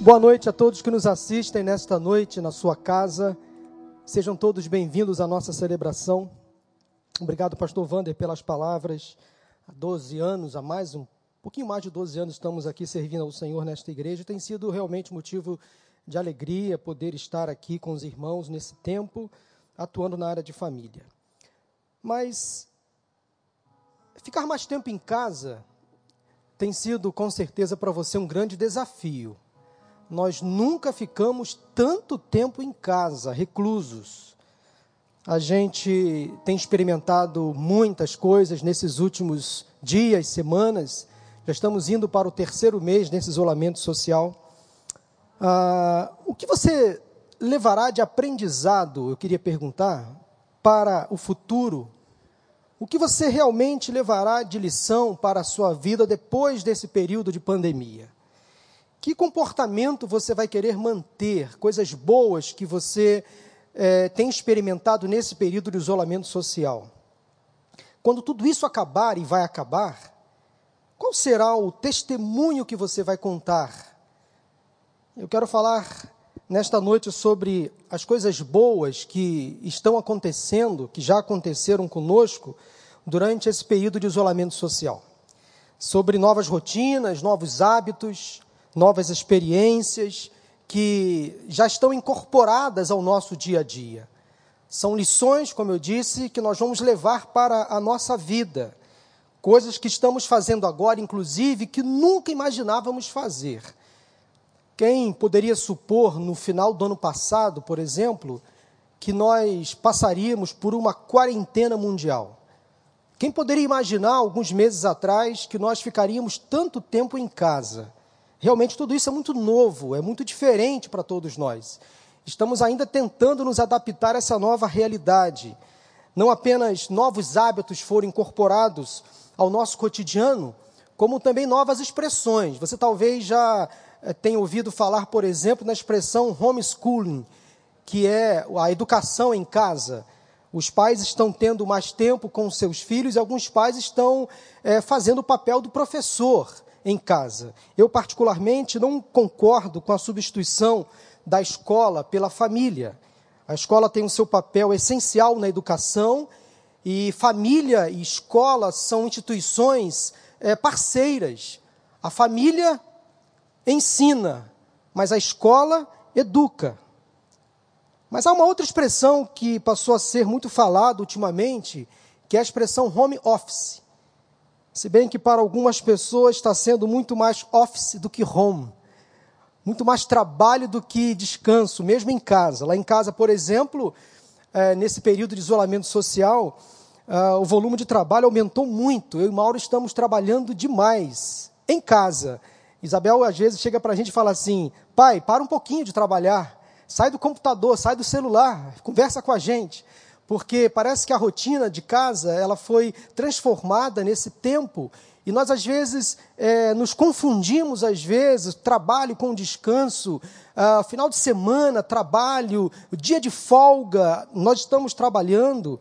Boa noite a todos que nos assistem nesta noite na sua casa. Sejam todos bem-vindos à nossa celebração. Obrigado, pastor Vander, pelas palavras. Há 12 anos, há mais um pouquinho mais de 12 anos estamos aqui servindo ao Senhor nesta igreja. Tem sido realmente motivo de alegria poder estar aqui com os irmãos nesse tempo, atuando na área de família. Mas ficar mais tempo em casa tem sido com certeza para você um grande desafio nós nunca ficamos tanto tempo em casa, reclusos. A gente tem experimentado muitas coisas nesses últimos dias, semanas. Já estamos indo para o terceiro mês desse isolamento social. Ah, o que você levará de aprendizado, eu queria perguntar, para o futuro? O que você realmente levará de lição para a sua vida depois desse período de pandemia? Que comportamento você vai querer manter? Coisas boas que você é, tem experimentado nesse período de isolamento social. Quando tudo isso acabar e vai acabar, qual será o testemunho que você vai contar? Eu quero falar nesta noite sobre as coisas boas que estão acontecendo, que já aconteceram conosco durante esse período de isolamento social. Sobre novas rotinas, novos hábitos, novas experiências que já estão incorporadas ao nosso dia a dia. São lições, como eu disse, que nós vamos levar para a nossa vida. Coisas que estamos fazendo agora, inclusive, que nunca imaginávamos fazer. Quem poderia supor no final do ano passado, por exemplo, que nós passaríamos por uma quarentena mundial? Quem poderia imaginar, alguns meses atrás, que nós ficaríamos tanto tempo em casa? Realmente tudo isso é muito novo, é muito diferente para todos nós. Estamos ainda tentando nos adaptar a essa nova realidade. Não apenas novos hábitos foram incorporados ao nosso cotidiano, como também novas expressões. Você talvez já eh, tenha ouvido falar, por exemplo, na expressão homeschooling, que é a educação em casa. Os pais estão tendo mais tempo com seus filhos e alguns pais estão é, fazendo o papel do professor em casa. Eu, particularmente, não concordo com a substituição da escola pela família. A escola tem o seu papel essencial na educação e família e escola são instituições é, parceiras. A família ensina, mas a escola educa. Mas há uma outra expressão que passou a ser muito falada ultimamente, que é a expressão home office. Se bem que para algumas pessoas está sendo muito mais office do que home, muito mais trabalho do que descanso, mesmo em casa. Lá em casa, por exemplo, é, nesse período de isolamento social, é, o volume de trabalho aumentou muito. Eu e Mauro estamos trabalhando demais em casa. Isabel às vezes chega para a gente e fala assim: pai, para um pouquinho de trabalhar, sai do computador, sai do celular, conversa com a gente porque parece que a rotina de casa ela foi transformada nesse tempo e nós às vezes é, nos confundimos às vezes trabalho com descanso, ah, final de semana trabalho, dia de folga nós estamos trabalhando.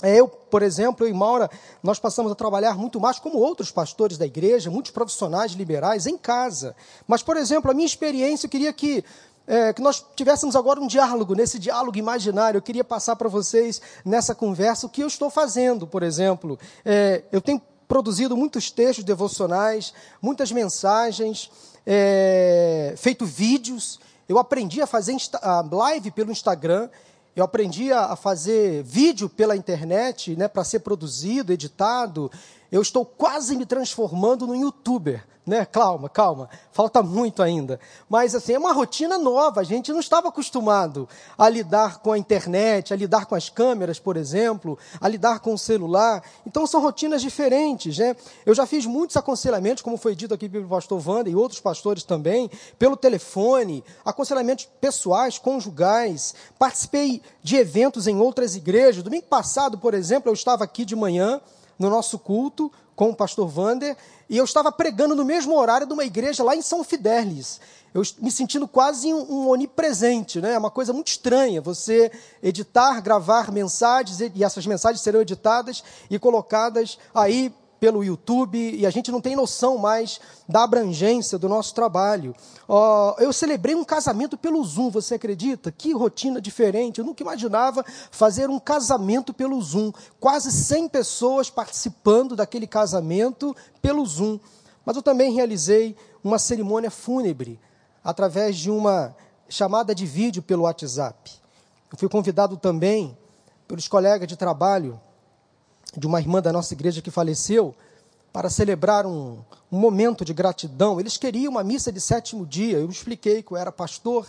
É, eu, por exemplo, eu e Maura, nós passamos a trabalhar muito mais como outros pastores da igreja, muitos profissionais liberais em casa. Mas, por exemplo, a minha experiência, eu queria que é, que nós tivéssemos agora um diálogo, nesse diálogo imaginário. Eu queria passar para vocês nessa conversa o que eu estou fazendo, por exemplo. É, eu tenho produzido muitos textos devocionais, muitas mensagens, é, feito vídeos. Eu aprendi a fazer a live pelo Instagram. Eu aprendi a fazer vídeo pela internet, né, para ser produzido, editado. Eu estou quase me transformando num youtuber né? Calma, calma, falta muito ainda. Mas assim, é uma rotina nova, a gente não estava acostumado a lidar com a internet, a lidar com as câmeras, por exemplo, a lidar com o celular. Então são rotinas diferentes, né? Eu já fiz muitos aconselhamentos, como foi dito aqui pelo pastor Wanda e outros pastores também, pelo telefone, aconselhamentos pessoais, conjugais. Participei de eventos em outras igrejas. Domingo passado, por exemplo, eu estava aqui de manhã no nosso culto com o pastor Vander, e eu estava pregando no mesmo horário de uma igreja lá em São Fidélis. Eu me sentindo quase um, onipresente, né? É uma coisa muito estranha você editar, gravar mensagens, e essas mensagens serão editadas e colocadas aí pelo YouTube e a gente não tem noção mais da abrangência do nosso trabalho. Uh, eu celebrei um casamento pelo Zoom, você acredita? Que rotina diferente. Eu nunca imaginava fazer um casamento pelo Zoom. Quase 100 pessoas participando daquele casamento pelo Zoom. Mas eu também realizei uma cerimônia fúnebre através de uma chamada de vídeo pelo WhatsApp. Eu fui convidado também pelos colegas de trabalho de uma irmã da nossa igreja que faleceu para celebrar um, um momento de gratidão. Eles queriam uma missa de sétimo dia. Eu expliquei que eu era pastor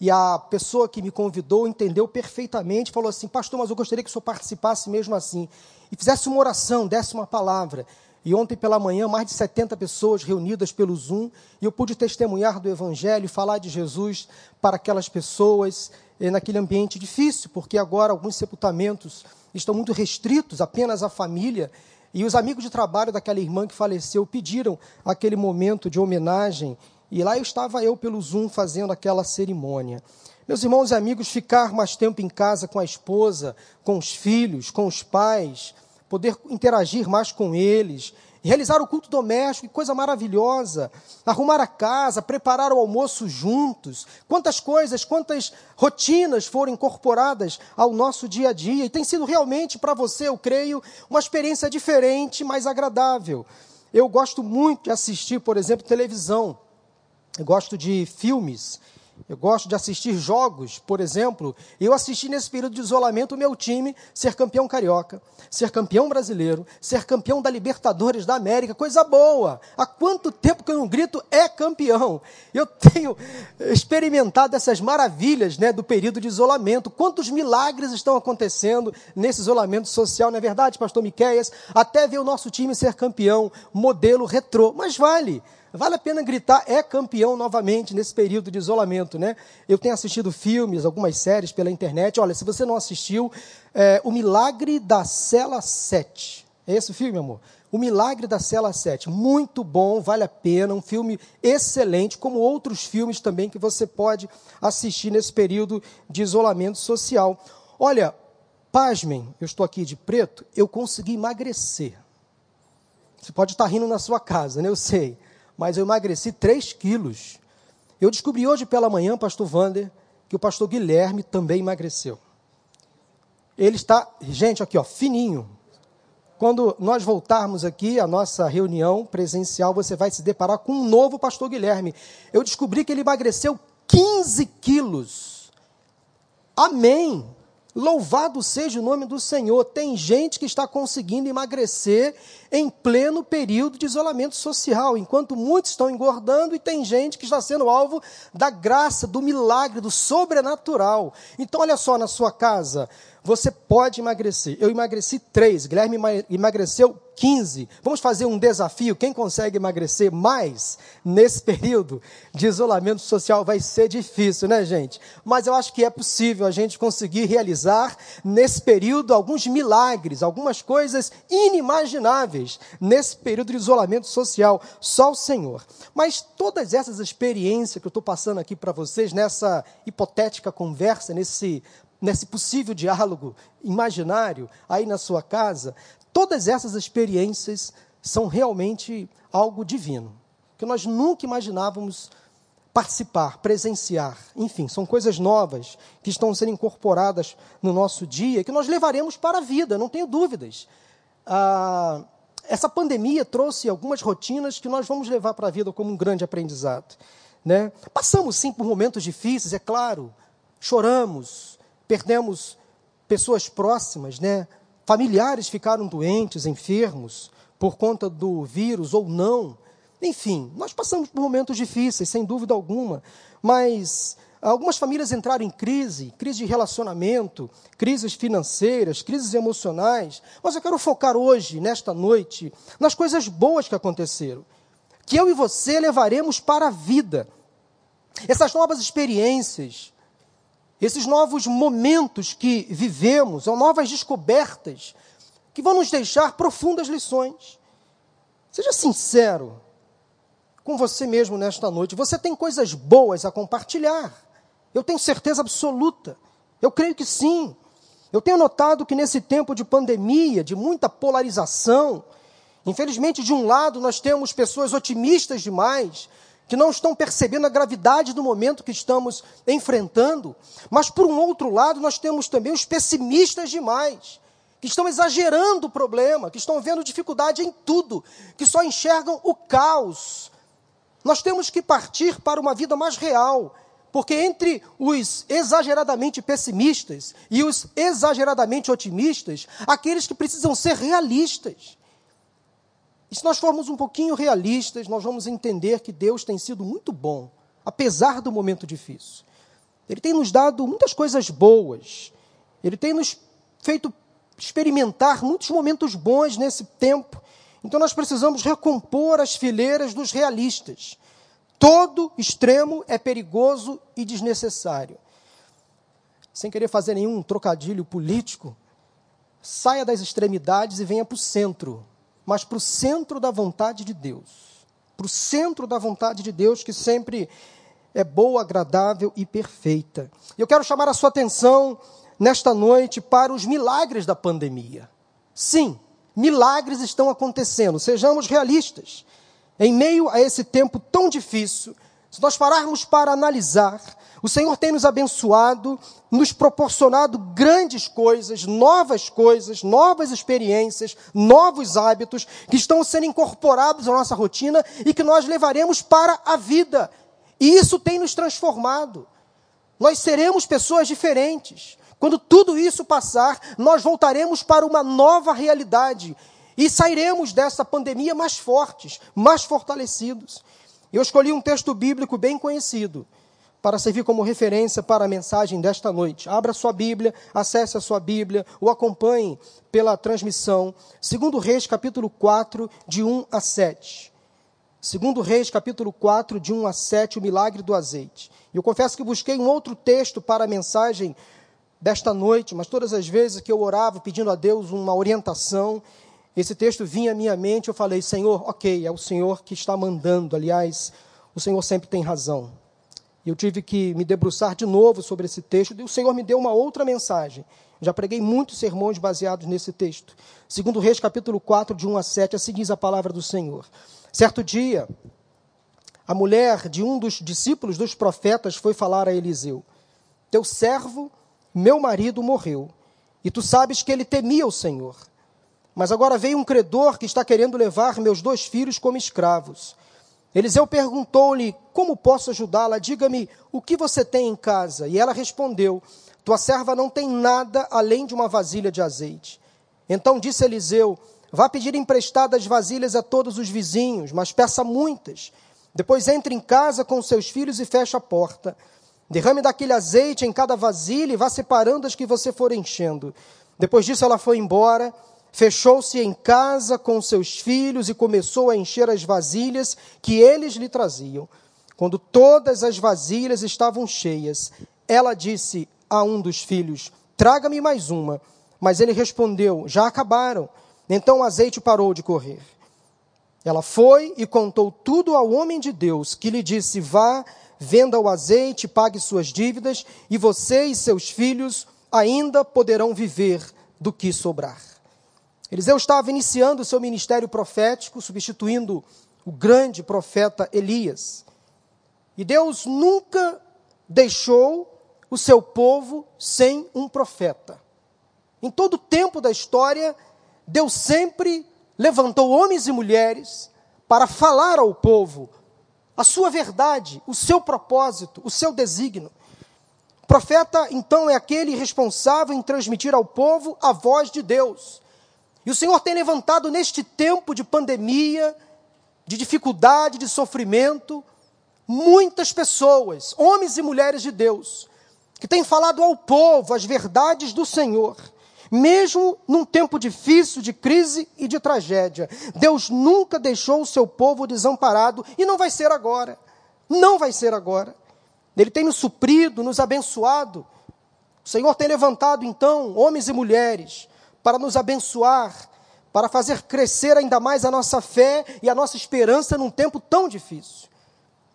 e a pessoa que me convidou entendeu perfeitamente, falou assim: Pastor, mas eu gostaria que o senhor participasse mesmo assim e fizesse uma oração, desse uma palavra. E ontem pela manhã, mais de 70 pessoas reunidas pelo Zoom, e eu pude testemunhar do Evangelho, falar de Jesus para aquelas pessoas eh, naquele ambiente difícil, porque agora alguns sepultamentos estão muito restritos apenas à família, e os amigos de trabalho daquela irmã que faleceu pediram aquele momento de homenagem, e lá eu estava eu pelo Zoom fazendo aquela cerimônia. Meus irmãos e amigos, ficar mais tempo em casa com a esposa, com os filhos, com os pais, poder interagir mais com eles, realizar o culto doméstico, que coisa maravilhosa, arrumar a casa, preparar o almoço juntos, quantas coisas, quantas rotinas foram incorporadas ao nosso dia a dia, e tem sido realmente para você, eu creio, uma experiência diferente, mais agradável. Eu gosto muito de assistir, por exemplo, televisão, eu gosto de filmes, eu gosto de assistir jogos, por exemplo. Eu assisti nesse período de isolamento o meu time ser campeão carioca, ser campeão brasileiro, ser campeão da Libertadores da América, coisa boa. Há quanto tempo que eu não grito é campeão? Eu tenho experimentado essas maravilhas né, do período de isolamento. Quantos milagres estão acontecendo nesse isolamento social, não é verdade, pastor Miqueias? Até ver o nosso time ser campeão, modelo retrô. Mas vale. Vale a pena gritar, é campeão novamente nesse período de isolamento, né? Eu tenho assistido filmes, algumas séries pela internet. Olha, se você não assistiu, é, O Milagre da Cela 7. É esse o filme, amor? O Milagre da Cela 7. Muito bom, vale a pena. Um filme excelente, como outros filmes também que você pode assistir nesse período de isolamento social. Olha, pasmem, eu estou aqui de preto, eu consegui emagrecer. Você pode estar rindo na sua casa, né? Eu sei mas eu emagreci 3 quilos. Eu descobri hoje pela manhã, pastor Vander, que o pastor Guilherme também emagreceu. Ele está, gente, aqui, ó, fininho. Quando nós voltarmos aqui à nossa reunião presencial, você vai se deparar com um novo pastor Guilherme. Eu descobri que ele emagreceu 15 quilos. Amém. Louvado seja o nome do Senhor. Tem gente que está conseguindo emagrecer em pleno período de isolamento social, enquanto muitos estão engordando e tem gente que está sendo alvo da graça, do milagre, do sobrenatural. Então, olha só na sua casa, você pode emagrecer. Eu emagreci 3, Guilherme emagreceu 15. Vamos fazer um desafio. Quem consegue emagrecer mais nesse período de isolamento social vai ser difícil, né, gente? Mas eu acho que é possível a gente conseguir realizar nesse período alguns milagres, algumas coisas inimagináveis nesse período de isolamento social. Só o Senhor. Mas todas essas experiências que eu estou passando aqui para vocês, nessa hipotética conversa, nesse nesse possível diálogo imaginário aí na sua casa, todas essas experiências são realmente algo divino, que nós nunca imaginávamos participar, presenciar. Enfim, são coisas novas que estão sendo incorporadas no nosso dia, que nós levaremos para a vida, não tenho dúvidas. Ah, essa pandemia trouxe algumas rotinas que nós vamos levar para a vida como um grande aprendizado. Né? Passamos sim por momentos difíceis, é claro, choramos, perdemos pessoas próximas, né? Familiares ficaram doentes, enfermos, por conta do vírus ou não. Enfim, nós passamos por momentos difíceis, sem dúvida alguma, mas algumas famílias entraram em crise, crise de relacionamento, crises financeiras, crises emocionais. Mas eu quero focar hoje, nesta noite, nas coisas boas que aconteceram, que eu e você levaremos para a vida. Essas novas experiências, esses novos momentos que vivemos, são novas descobertas que vão nos deixar profundas lições. Seja sincero com você mesmo nesta noite. Você tem coisas boas a compartilhar. Eu tenho certeza absoluta. Eu creio que sim. Eu tenho notado que nesse tempo de pandemia, de muita polarização, Infelizmente, de um lado, nós temos pessoas otimistas demais, que não estão percebendo a gravidade do momento que estamos enfrentando, mas por um outro lado, nós temos também os pessimistas demais, que estão exagerando o problema, que estão vendo dificuldade em tudo, que só enxergam o caos. Nós temos que partir para uma vida mais real, porque entre os exageradamente pessimistas e os exageradamente otimistas, aqueles que precisam ser realistas. E se nós formos um pouquinho realistas, nós vamos entender que Deus tem sido muito bom, apesar do momento difícil. Ele tem nos dado muitas coisas boas. Ele tem nos feito experimentar muitos momentos bons nesse tempo. Então nós precisamos recompor as fileiras dos realistas. Todo extremo é perigoso e desnecessário. Sem querer fazer nenhum trocadilho político, saia das extremidades e venha para o centro, mas para o centro da vontade de Deus. Para o centro da vontade de Deus, que sempre é boa, agradável e perfeita. Eu quero chamar a sua atenção nesta noite para os milagres da pandemia. Sim, milagres estão acontecendo, sejamos realistas. Em meio a esse tempo tão difícil, se nós pararmos para analisar, o Senhor tem nos abençoado, nos proporcionado grandes coisas, novas coisas, novas experiências, novos hábitos que estão sendo incorporados à nossa rotina e que nós levaremos para a vida. E isso tem nos transformado. Nós seremos pessoas diferentes. Quando tudo isso passar, nós voltaremos para uma nova realidade e sairemos dessa pandemia mais fortes, mais fortalecidos. Eu escolhi um texto bíblico bem conhecido para servir como referência para a mensagem desta noite. Abra sua Bíblia, acesse a sua Bíblia, ou acompanhe pela transmissão. Segundo Reis, capítulo 4, de 1 a 7. Segundo Reis, capítulo 4, de 1 a 7, o milagre do azeite. Eu confesso que busquei um outro texto para a mensagem desta noite, mas todas as vezes que eu orava pedindo a Deus uma orientação, esse texto vinha à minha mente, eu falei, Senhor, ok, é o Senhor que está mandando. Aliás, o Senhor sempre tem razão. Eu tive que me debruçar de novo sobre esse texto, e o Senhor me deu uma outra mensagem. Já preguei muitos sermões baseados nesse texto. Segundo Reis, capítulo 4, de 1 a 7, assim diz a palavra do Senhor. Certo dia, a mulher de um dos discípulos dos profetas foi falar a Eliseu: Teu servo, meu marido, morreu, e tu sabes que ele temia o Senhor. Mas agora veio um credor que está querendo levar meus dois filhos como escravos. Eliseu perguntou-lhe: Como posso ajudá-la? Diga-me o que você tem em casa. E ela respondeu: Tua serva não tem nada além de uma vasilha de azeite. Então disse Eliseu: Vá pedir emprestadas vasilhas a todos os vizinhos, mas peça muitas. Depois entre em casa com seus filhos e feche a porta. Derrame daquele azeite em cada vasilha e vá separando as que você for enchendo. Depois disso ela foi embora Fechou-se em casa com seus filhos e começou a encher as vasilhas que eles lhe traziam. Quando todas as vasilhas estavam cheias, ela disse a um dos filhos: Traga-me mais uma. Mas ele respondeu: Já acabaram. Então o azeite parou de correr. Ela foi e contou tudo ao homem de Deus, que lhe disse: Vá, venda o azeite, pague suas dívidas, e você e seus filhos ainda poderão viver do que sobrar. Eliseu estava iniciando o seu ministério profético, substituindo o grande profeta Elias. E Deus nunca deixou o seu povo sem um profeta. Em todo o tempo da história, Deus sempre levantou homens e mulheres para falar ao povo a sua verdade, o seu propósito, o seu desígnio. O profeta, então, é aquele responsável em transmitir ao povo a voz de Deus e o Senhor tem levantado neste tempo de pandemia, de dificuldade, de sofrimento, muitas pessoas, homens e mulheres de Deus, que têm falado ao povo as verdades do Senhor, mesmo num tempo difícil de crise e de tragédia. Deus nunca deixou o seu povo desamparado e não vai ser agora. Não vai ser agora. Ele tem nos suprido, nos abençoado. O Senhor tem levantado então homens e mulheres para nos abençoar, para fazer crescer ainda mais a nossa fé e a nossa esperança num tempo tão difícil.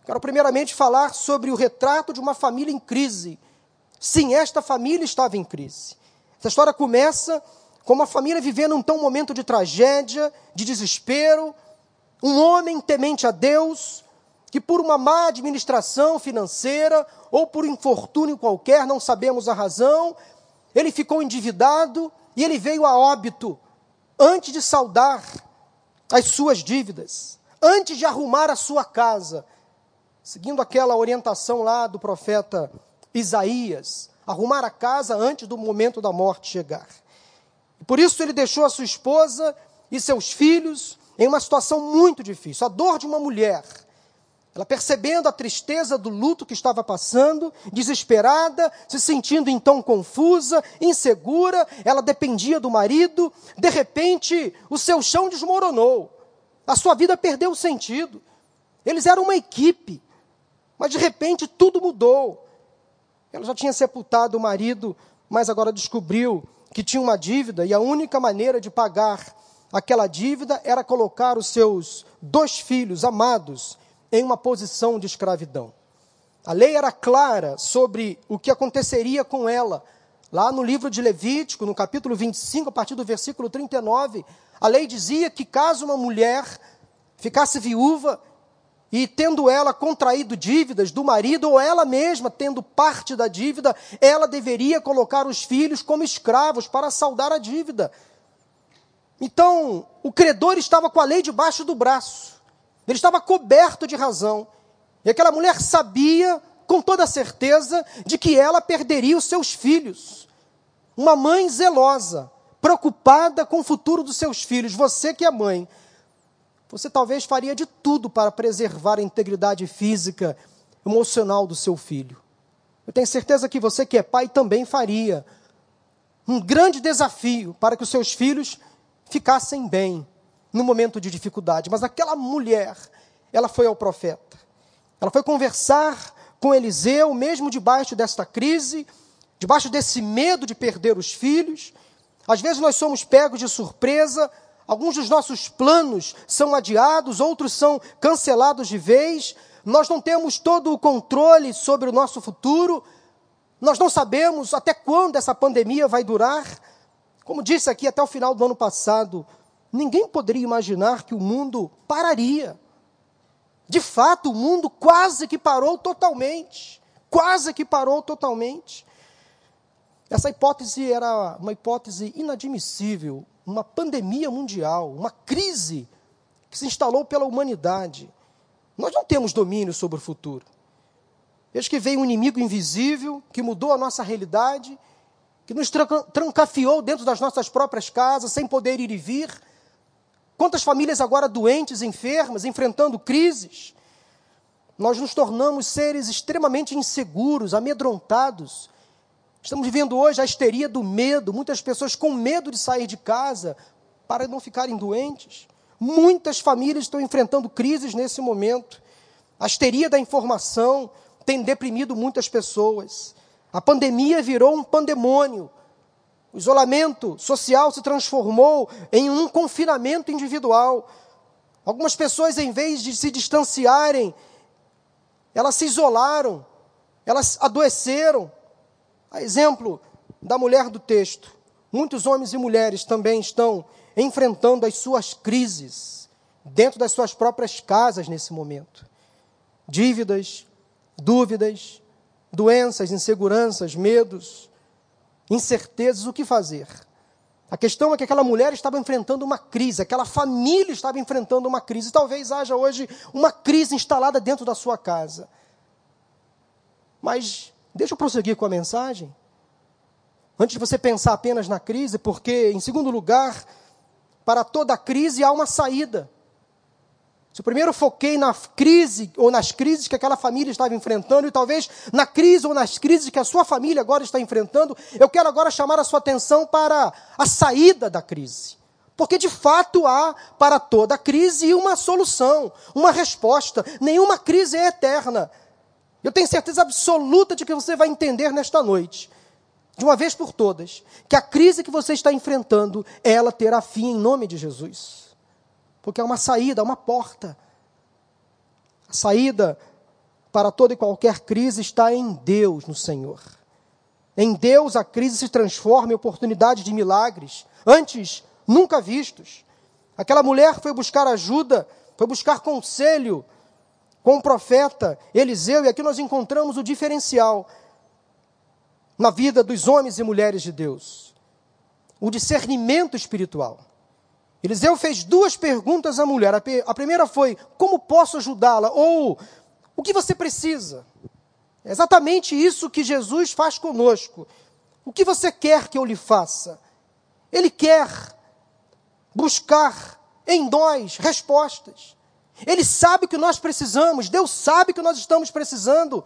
Quero primeiramente falar sobre o retrato de uma família em crise. Sim, esta família estava em crise. Essa história começa com uma família vivendo um tão momento de tragédia, de desespero, um homem temente a Deus, que por uma má administração financeira ou por infortúnio qualquer, não sabemos a razão, ele ficou endividado e ele veio a óbito antes de saldar as suas dívidas, antes de arrumar a sua casa, seguindo aquela orientação lá do profeta Isaías, arrumar a casa antes do momento da morte chegar. Por isso ele deixou a sua esposa e seus filhos em uma situação muito difícil. A dor de uma mulher. Ela percebendo a tristeza do luto que estava passando, desesperada, se sentindo então confusa, insegura, ela dependia do marido, de repente o seu chão desmoronou, a sua vida perdeu o sentido. Eles eram uma equipe, mas de repente tudo mudou. Ela já tinha sepultado o marido, mas agora descobriu que tinha uma dívida e a única maneira de pagar aquela dívida era colocar os seus dois filhos amados em uma posição de escravidão. A lei era clara sobre o que aconteceria com ela. Lá no livro de Levítico, no capítulo 25, a partir do versículo 39, a lei dizia que caso uma mulher ficasse viúva e tendo ela contraído dívidas do marido, ou ela mesma tendo parte da dívida, ela deveria colocar os filhos como escravos para saldar a dívida. Então, o credor estava com a lei debaixo do braço, ele estava coberto de razão, e aquela mulher sabia, com toda certeza, de que ela perderia os seus filhos. Uma mãe zelosa, preocupada com o futuro dos seus filhos, você que é mãe, você talvez faria de tudo para preservar a integridade física, emocional do seu filho. Eu tenho certeza que você que é pai também faria. Um grande desafio para que os seus filhos ficassem bem no momento de dificuldade. Mas aquela mulher, ela foi ao profeta. Ela foi conversar com Eliseu, mesmo debaixo desta crise, debaixo desse medo de perder os filhos. Às vezes nós somos pegos de surpresa Alguns dos nossos planos são adiados, outros são cancelados de vez. Nós não temos todo o controle sobre o nosso futuro. Nós não sabemos até quando essa pandemia vai durar. Como disse aqui, até o final do ano passado, ninguém poderia imaginar que o mundo pararia. De fato, o mundo quase que parou totalmente. Quase que parou totalmente. Essa hipótese era uma hipótese inadmissível uma pandemia mundial, uma crise que se instalou pela humanidade. Nós não temos domínio sobre o futuro. Veja que veio um inimigo invisível que mudou a nossa realidade, que nos trancafiou dentro das nossas próprias casas, sem poder ir e vir. Quantas famílias agora doentes, enfermas, enfrentando crises. Nós nos tornamos seres extremamente inseguros, amedrontados, Estamos vivendo hoje a histeria do medo, muitas pessoas com medo de sair de casa para não ficarem doentes. Muitas famílias estão enfrentando crises nesse momento. A histeria da informação tem deprimido muitas pessoas. A pandemia virou um pandemônio. O isolamento social se transformou em um confinamento individual. Algumas pessoas, em vez de se distanciarem, elas se isolaram, elas adoeceram, a exemplo da mulher do texto, muitos homens e mulheres também estão enfrentando as suas crises dentro das suas próprias casas nesse momento. Dívidas, dúvidas, doenças, inseguranças, medos, incertezas, o que fazer? A questão é que aquela mulher estava enfrentando uma crise, aquela família estava enfrentando uma crise. Talvez haja hoje uma crise instalada dentro da sua casa. Mas Deixa eu prosseguir com a mensagem. Antes de você pensar apenas na crise, porque, em segundo lugar, para toda crise há uma saída. Se eu primeiro foquei na crise ou nas crises que aquela família estava enfrentando, e talvez na crise ou nas crises que a sua família agora está enfrentando, eu quero agora chamar a sua atenção para a saída da crise. Porque de fato há para toda crise uma solução, uma resposta. Nenhuma crise é eterna. Eu tenho certeza absoluta de que você vai entender nesta noite, de uma vez por todas, que a crise que você está enfrentando, ela terá fim em nome de Jesus. Porque é uma saída, uma porta. A saída para toda e qualquer crise está em Deus, no Senhor. Em Deus, a crise se transforma em oportunidade de milagres, antes nunca vistos. Aquela mulher foi buscar ajuda, foi buscar conselho com o profeta Eliseu, e aqui nós encontramos o diferencial na vida dos homens e mulheres de Deus: o discernimento espiritual. Eliseu fez duas perguntas à mulher. A primeira foi: Como posso ajudá-la? Ou o que você precisa? É exatamente isso que Jesus faz conosco. O que você quer que eu lhe faça? Ele quer buscar em nós respostas. Ele sabe que nós precisamos, Deus sabe que nós estamos precisando,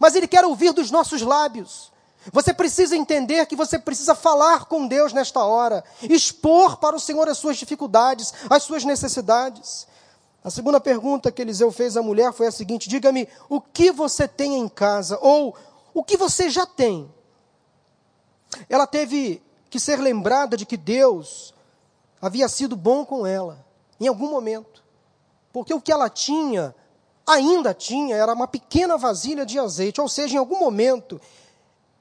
mas Ele quer ouvir dos nossos lábios. Você precisa entender que você precisa falar com Deus nesta hora, expor para o Senhor as suas dificuldades, as suas necessidades. A segunda pergunta que Eliseu fez à mulher foi a seguinte: diga-me, o que você tem em casa? Ou o que você já tem? Ela teve que ser lembrada de que Deus havia sido bom com ela, em algum momento. Porque o que ela tinha, ainda tinha, era uma pequena vasilha de azeite, ou seja, em algum momento,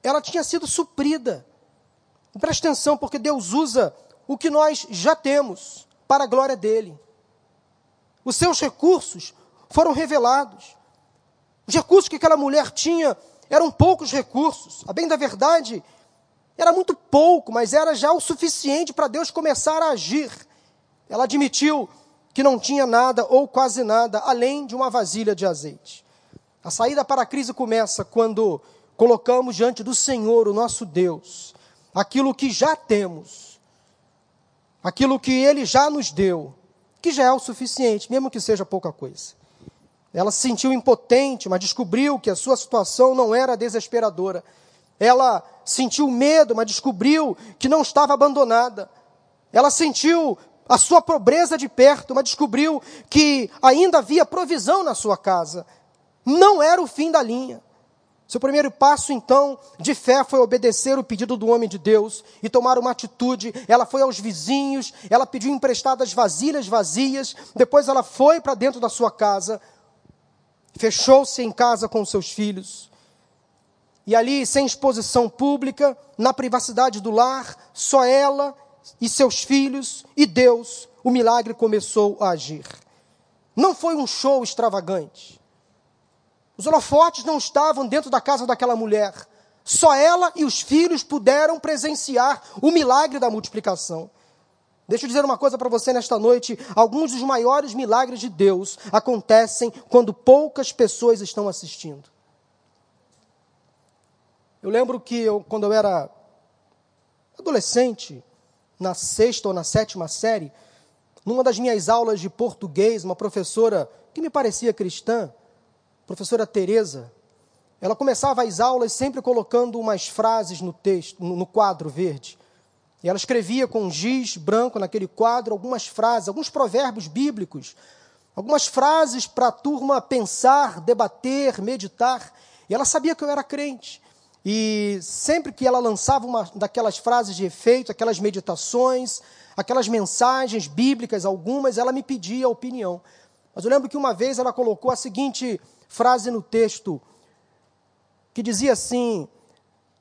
ela tinha sido suprida. Preste atenção, porque Deus usa o que nós já temos para a glória dele. Os seus recursos foram revelados. Os recursos que aquela mulher tinha eram poucos recursos. A bem da verdade, era muito pouco, mas era já o suficiente para Deus começar a agir. Ela admitiu que não tinha nada ou quase nada além de uma vasilha de azeite. A saída para a crise começa quando colocamos diante do Senhor, o nosso Deus, aquilo que já temos, aquilo que Ele já nos deu, que já é o suficiente, mesmo que seja pouca coisa. Ela se sentiu impotente, mas descobriu que a sua situação não era desesperadora. Ela sentiu medo, mas descobriu que não estava abandonada. Ela sentiu a sua pobreza de perto, mas descobriu que ainda havia provisão na sua casa. Não era o fim da linha. Seu primeiro passo, então, de fé foi obedecer o pedido do homem de Deus e tomar uma atitude. Ela foi aos vizinhos, ela pediu emprestadas vasilhas vazias, depois ela foi para dentro da sua casa, fechou-se em casa com seus filhos. E ali, sem exposição pública, na privacidade do lar, só ela e seus filhos e Deus, o milagre começou a agir. Não foi um show extravagante. Os holofotes não estavam dentro da casa daquela mulher. Só ela e os filhos puderam presenciar o milagre da multiplicação. Deixa eu dizer uma coisa para você nesta noite: alguns dos maiores milagres de Deus acontecem quando poucas pessoas estão assistindo. Eu lembro que eu, quando eu era adolescente, na sexta ou na sétima série, numa das minhas aulas de português, uma professora que me parecia cristã, professora Teresa, ela começava as aulas sempre colocando umas frases no texto, no quadro verde. E ela escrevia com giz branco naquele quadro algumas frases, alguns provérbios bíblicos, algumas frases para a turma pensar, debater, meditar. E ela sabia que eu era crente. E sempre que ela lançava uma daquelas frases de efeito, aquelas meditações, aquelas mensagens bíblicas, algumas, ela me pedia a opinião. Mas eu lembro que uma vez ela colocou a seguinte frase no texto que dizia assim: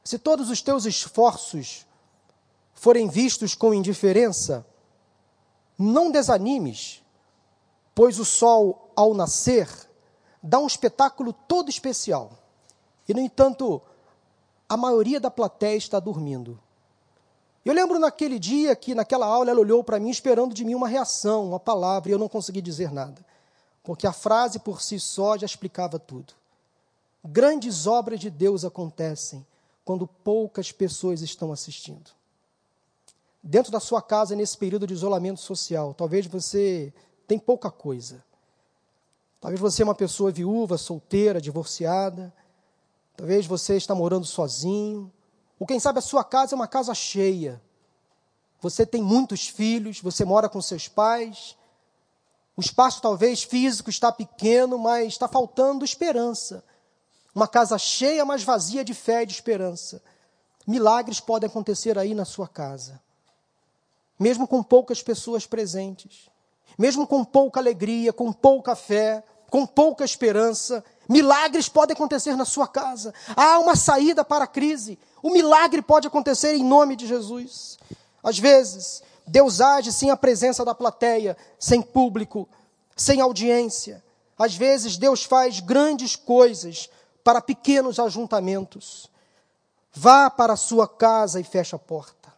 Se todos os teus esforços forem vistos com indiferença, não desanimes, pois o sol, ao nascer, dá um espetáculo todo especial. E, no entanto, a maioria da plateia está dormindo. Eu lembro naquele dia que, naquela aula, ela olhou para mim esperando de mim uma reação, uma palavra, e eu não consegui dizer nada porque a frase por si só já explicava tudo. Grandes obras de Deus acontecem quando poucas pessoas estão assistindo. Dentro da sua casa, nesse período de isolamento social, talvez você tem pouca coisa. Talvez você é uma pessoa viúva, solteira, divorciada. Talvez você está morando sozinho. Ou quem sabe a sua casa é uma casa cheia. Você tem muitos filhos, você mora com seus pais, o espaço, talvez físico, está pequeno, mas está faltando esperança. Uma casa cheia, mas vazia de fé e de esperança. Milagres podem acontecer aí na sua casa. Mesmo com poucas pessoas presentes, mesmo com pouca alegria, com pouca fé, com pouca esperança, Milagres podem acontecer na sua casa. Há uma saída para a crise. O milagre pode acontecer em nome de Jesus. Às vezes, Deus age sem a presença da plateia, sem público, sem audiência. Às vezes, Deus faz grandes coisas para pequenos ajuntamentos. Vá para a sua casa e feche a porta.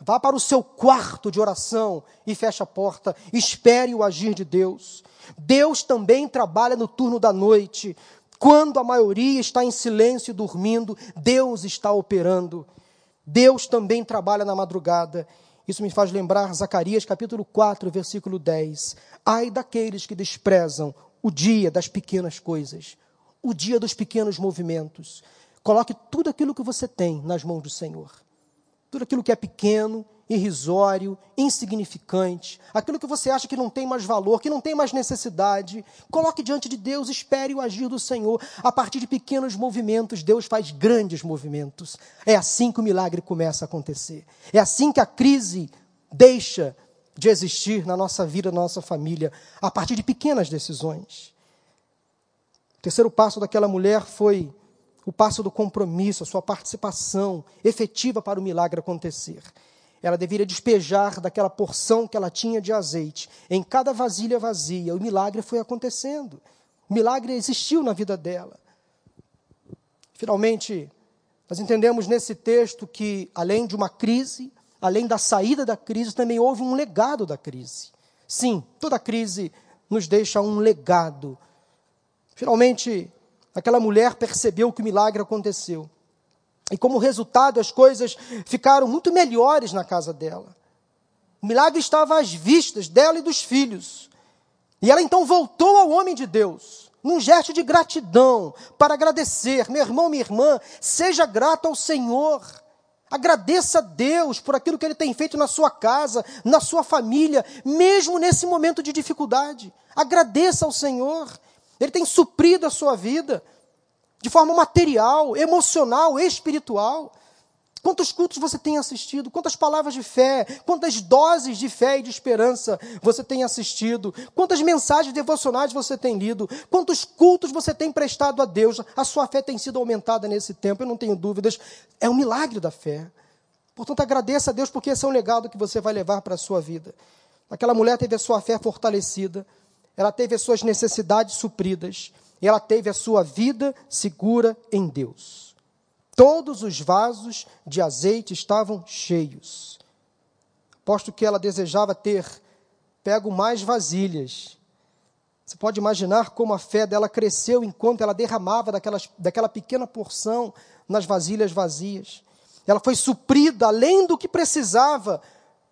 Vá para o seu quarto de oração e feche a porta. Espere o agir de Deus. Deus também trabalha no turno da noite. Quando a maioria está em silêncio dormindo, Deus está operando. Deus também trabalha na madrugada. Isso me faz lembrar Zacarias capítulo 4, versículo 10. Ai daqueles que desprezam o dia das pequenas coisas, o dia dos pequenos movimentos. Coloque tudo aquilo que você tem nas mãos do Senhor. Tudo aquilo que é pequeno, irrisório, insignificante, aquilo que você acha que não tem mais valor, que não tem mais necessidade, coloque diante de Deus, espere o agir do Senhor. A partir de pequenos movimentos, Deus faz grandes movimentos. É assim que o milagre começa a acontecer. É assim que a crise deixa de existir na nossa vida, na nossa família, a partir de pequenas decisões. O terceiro passo daquela mulher foi o passo do compromisso, a sua participação efetiva para o milagre acontecer ela deveria despejar daquela porção que ela tinha de azeite em cada vasilha vazia. O milagre foi acontecendo. O milagre existiu na vida dela. Finalmente, nós entendemos nesse texto que, além de uma crise, além da saída da crise, também houve um legado da crise. Sim, toda crise nos deixa um legado. Finalmente, aquela mulher percebeu que o milagre aconteceu. E como resultado, as coisas ficaram muito melhores na casa dela. O milagre estava às vistas dela e dos filhos. E ela então voltou ao homem de Deus, num gesto de gratidão, para agradecer. Meu irmão, minha irmã, seja grato ao Senhor. Agradeça a Deus por aquilo que Ele tem feito na sua casa, na sua família, mesmo nesse momento de dificuldade. Agradeça ao Senhor. Ele tem suprido a sua vida de forma material, emocional, espiritual. Quantos cultos você tem assistido? Quantas palavras de fé? Quantas doses de fé e de esperança você tem assistido? Quantas mensagens devocionais você tem lido? Quantos cultos você tem prestado a Deus? A sua fé tem sido aumentada nesse tempo, eu não tenho dúvidas. É um milagre da fé. Portanto, agradeça a Deus porque esse é um legado que você vai levar para a sua vida. Aquela mulher teve a sua fé fortalecida, ela teve as suas necessidades supridas, e ela teve a sua vida segura em Deus. Todos os vasos de azeite estavam cheios. Posto que ela desejava ter pego mais vasilhas. Você pode imaginar como a fé dela cresceu enquanto ela derramava daquelas, daquela pequena porção nas vasilhas vazias. Ela foi suprida além do que precisava,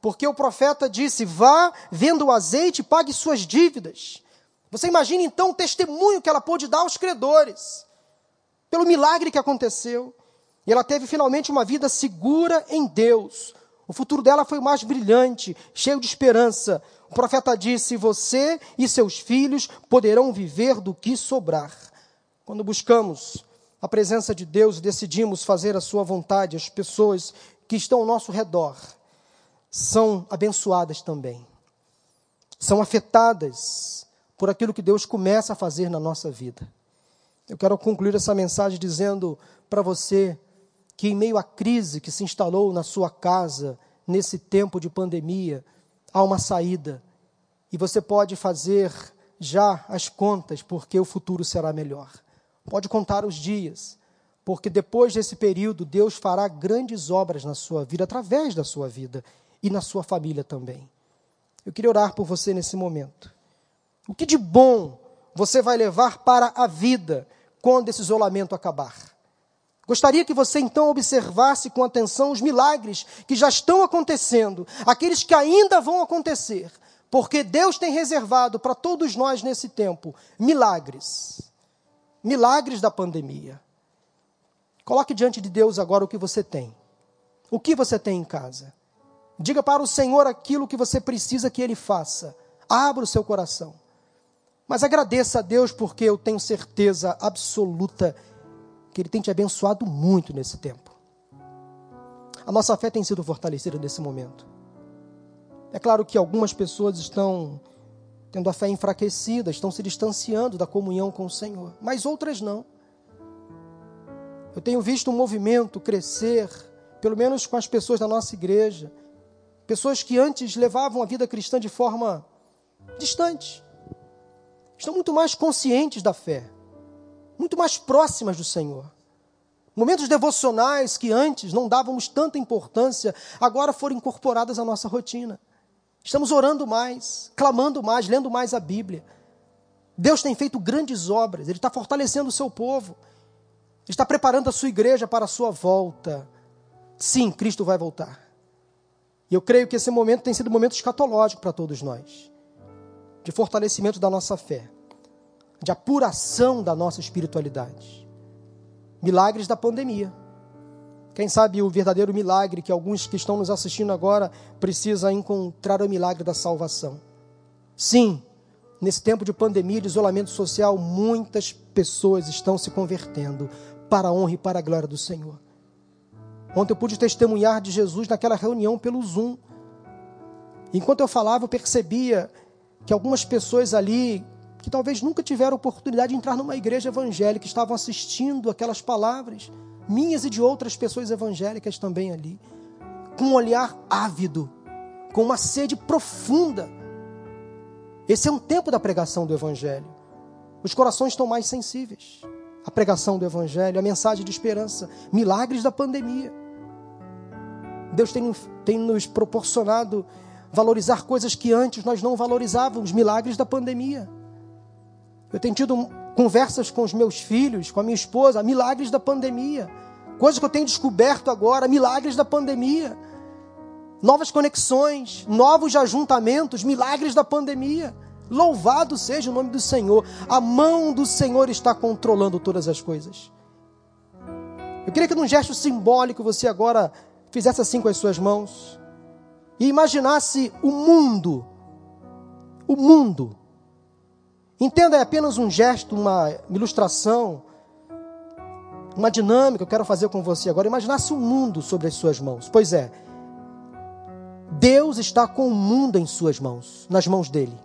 porque o profeta disse: Vá, vendo o azeite, pague suas dívidas. Você imagina então o testemunho que ela pôde dar aos credores, pelo milagre que aconteceu. E ela teve finalmente uma vida segura em Deus. O futuro dela foi mais brilhante, cheio de esperança. O profeta disse: Você e seus filhos poderão viver do que sobrar. Quando buscamos a presença de Deus e decidimos fazer a Sua vontade, as pessoas que estão ao nosso redor são abençoadas também, são afetadas por aquilo que Deus começa a fazer na nossa vida. Eu quero concluir essa mensagem dizendo para você que, em meio à crise que se instalou na sua casa, nesse tempo de pandemia, há uma saída. E você pode fazer já as contas, porque o futuro será melhor. Pode contar os dias, porque depois desse período, Deus fará grandes obras na sua vida, através da sua vida e na sua família também. Eu queria orar por você nesse momento. O que de bom você vai levar para a vida quando esse isolamento acabar? Gostaria que você então observasse com atenção os milagres que já estão acontecendo, aqueles que ainda vão acontecer, porque Deus tem reservado para todos nós nesse tempo milagres. Milagres da pandemia. Coloque diante de Deus agora o que você tem. O que você tem em casa? Diga para o Senhor aquilo que você precisa que Ele faça. Abra o seu coração. Mas agradeça a Deus porque eu tenho certeza absoluta que Ele tem te abençoado muito nesse tempo. A nossa fé tem sido fortalecida nesse momento. É claro que algumas pessoas estão tendo a fé enfraquecida, estão se distanciando da comunhão com o Senhor, mas outras não. Eu tenho visto um movimento crescer, pelo menos com as pessoas da nossa igreja, pessoas que antes levavam a vida cristã de forma distante, estão muito mais conscientes da fé, muito mais próximas do Senhor. Momentos devocionais que antes não dávamos tanta importância, agora foram incorporadas à nossa rotina. Estamos orando mais, clamando mais, lendo mais a Bíblia. Deus tem feito grandes obras, Ele está fortalecendo o seu povo, Ele está preparando a sua igreja para a sua volta. Sim, Cristo vai voltar. E eu creio que esse momento tem sido um momento escatológico para todos nós de fortalecimento da nossa fé, de apuração da nossa espiritualidade. Milagres da pandemia. Quem sabe o verdadeiro milagre que alguns que estão nos assistindo agora precisa encontrar o milagre da salvação. Sim, nesse tempo de pandemia, de isolamento social, muitas pessoas estão se convertendo para a honra e para a glória do Senhor. Ontem eu pude testemunhar de Jesus naquela reunião pelo Zoom. Enquanto eu falava, eu percebia que algumas pessoas ali, que talvez nunca tiveram oportunidade de entrar numa igreja evangélica, estavam assistindo aquelas palavras minhas e de outras pessoas evangélicas também ali, com um olhar ávido, com uma sede profunda. Esse é um tempo da pregação do Evangelho. Os corações estão mais sensíveis. A pregação do Evangelho, a mensagem de esperança, milagres da pandemia. Deus tem, tem nos proporcionado valorizar coisas que antes nós não valorizávamos, milagres da pandemia. Eu tenho tido conversas com os meus filhos, com a minha esposa, milagres da pandemia. Coisas que eu tenho descoberto agora, milagres da pandemia. Novas conexões, novos ajuntamentos, milagres da pandemia. Louvado seja o nome do Senhor. A mão do Senhor está controlando todas as coisas. Eu queria que num gesto simbólico você agora fizesse assim com as suas mãos e imaginasse o mundo. O mundo Entenda, é apenas um gesto, uma ilustração, uma dinâmica que eu quero fazer com você agora. Imaginasse o mundo sobre as suas mãos. Pois é, Deus está com o mundo em suas mãos, nas mãos dele.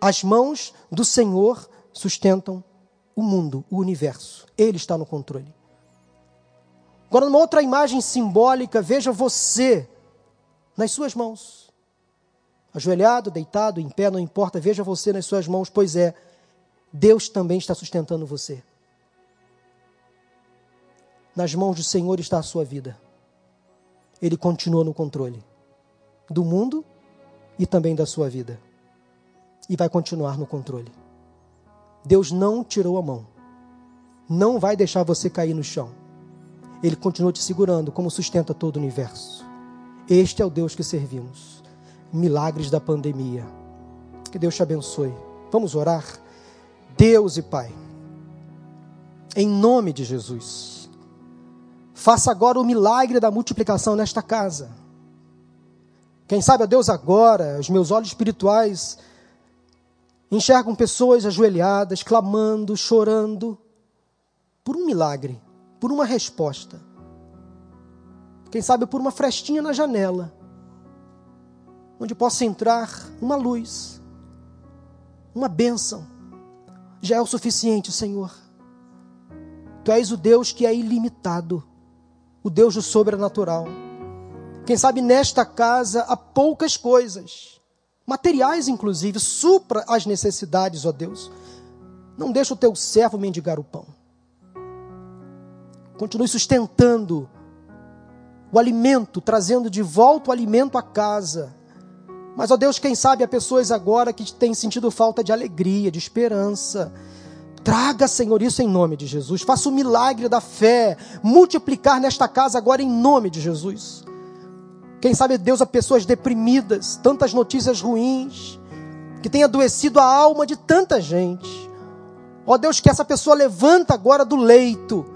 As mãos do Senhor sustentam o mundo, o universo. Ele está no controle. Agora, numa outra imagem simbólica, veja você nas suas mãos ajoelhado, deitado, em pé, não importa, veja você nas suas mãos, pois é, Deus também está sustentando você. Nas mãos do Senhor está a sua vida. Ele continua no controle do mundo e também da sua vida. E vai continuar no controle. Deus não tirou a mão. Não vai deixar você cair no chão. Ele continua te segurando como sustenta todo o universo. Este é o Deus que servimos milagres da pandemia. Que Deus te abençoe. Vamos orar? Deus e Pai, em nome de Jesus, faça agora o milagre da multiplicação nesta casa. Quem sabe, a Deus, agora, os meus olhos espirituais enxergam pessoas ajoelhadas, clamando, chorando, por um milagre, por uma resposta. Quem sabe por uma frestinha na janela onde possa entrar uma luz, uma bênção, já é o suficiente, Senhor. Tu és o Deus que é ilimitado, o Deus do sobrenatural. Quem sabe nesta casa há poucas coisas, materiais inclusive, supra as necessidades, ó Deus. Não deixa o teu servo mendigar o pão. Continue sustentando o alimento, trazendo de volta o alimento à casa mas, ó Deus, quem sabe há pessoas agora que têm sentido falta de alegria, de esperança. Traga, Senhor, isso em nome de Jesus. Faça o milagre da fé multiplicar nesta casa agora em nome de Jesus. Quem sabe, Deus, há pessoas deprimidas, tantas notícias ruins, que tem adoecido a alma de tanta gente. Ó Deus, que essa pessoa levanta agora do leito,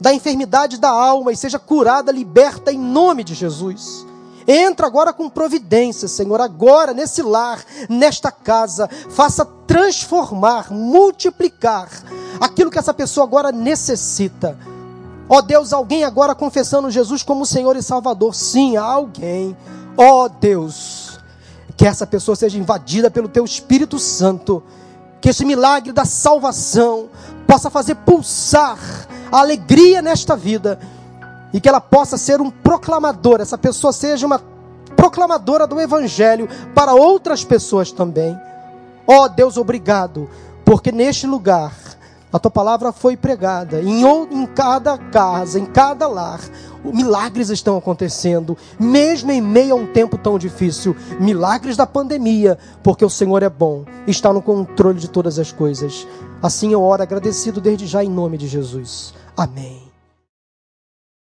da enfermidade da alma e seja curada, liberta em nome de Jesus. Entra agora com providência, Senhor, agora nesse lar, nesta casa, faça transformar, multiplicar aquilo que essa pessoa agora necessita. Ó oh Deus, alguém agora confessando Jesus como Senhor e Salvador. Sim, alguém. Ó oh Deus, Que essa pessoa seja invadida pelo teu Espírito Santo. Que esse milagre da salvação possa fazer pulsar a alegria nesta vida e que ela possa ser um proclamador, essa pessoa seja uma proclamadora do Evangelho para outras pessoas também. Ó oh, Deus, obrigado, porque neste lugar a tua palavra foi pregada, em, em cada casa, em cada lar, milagres estão acontecendo, mesmo em meio a um tempo tão difícil milagres da pandemia, porque o Senhor é bom, está no controle de todas as coisas. Assim eu oro agradecido desde já em nome de Jesus. Amém.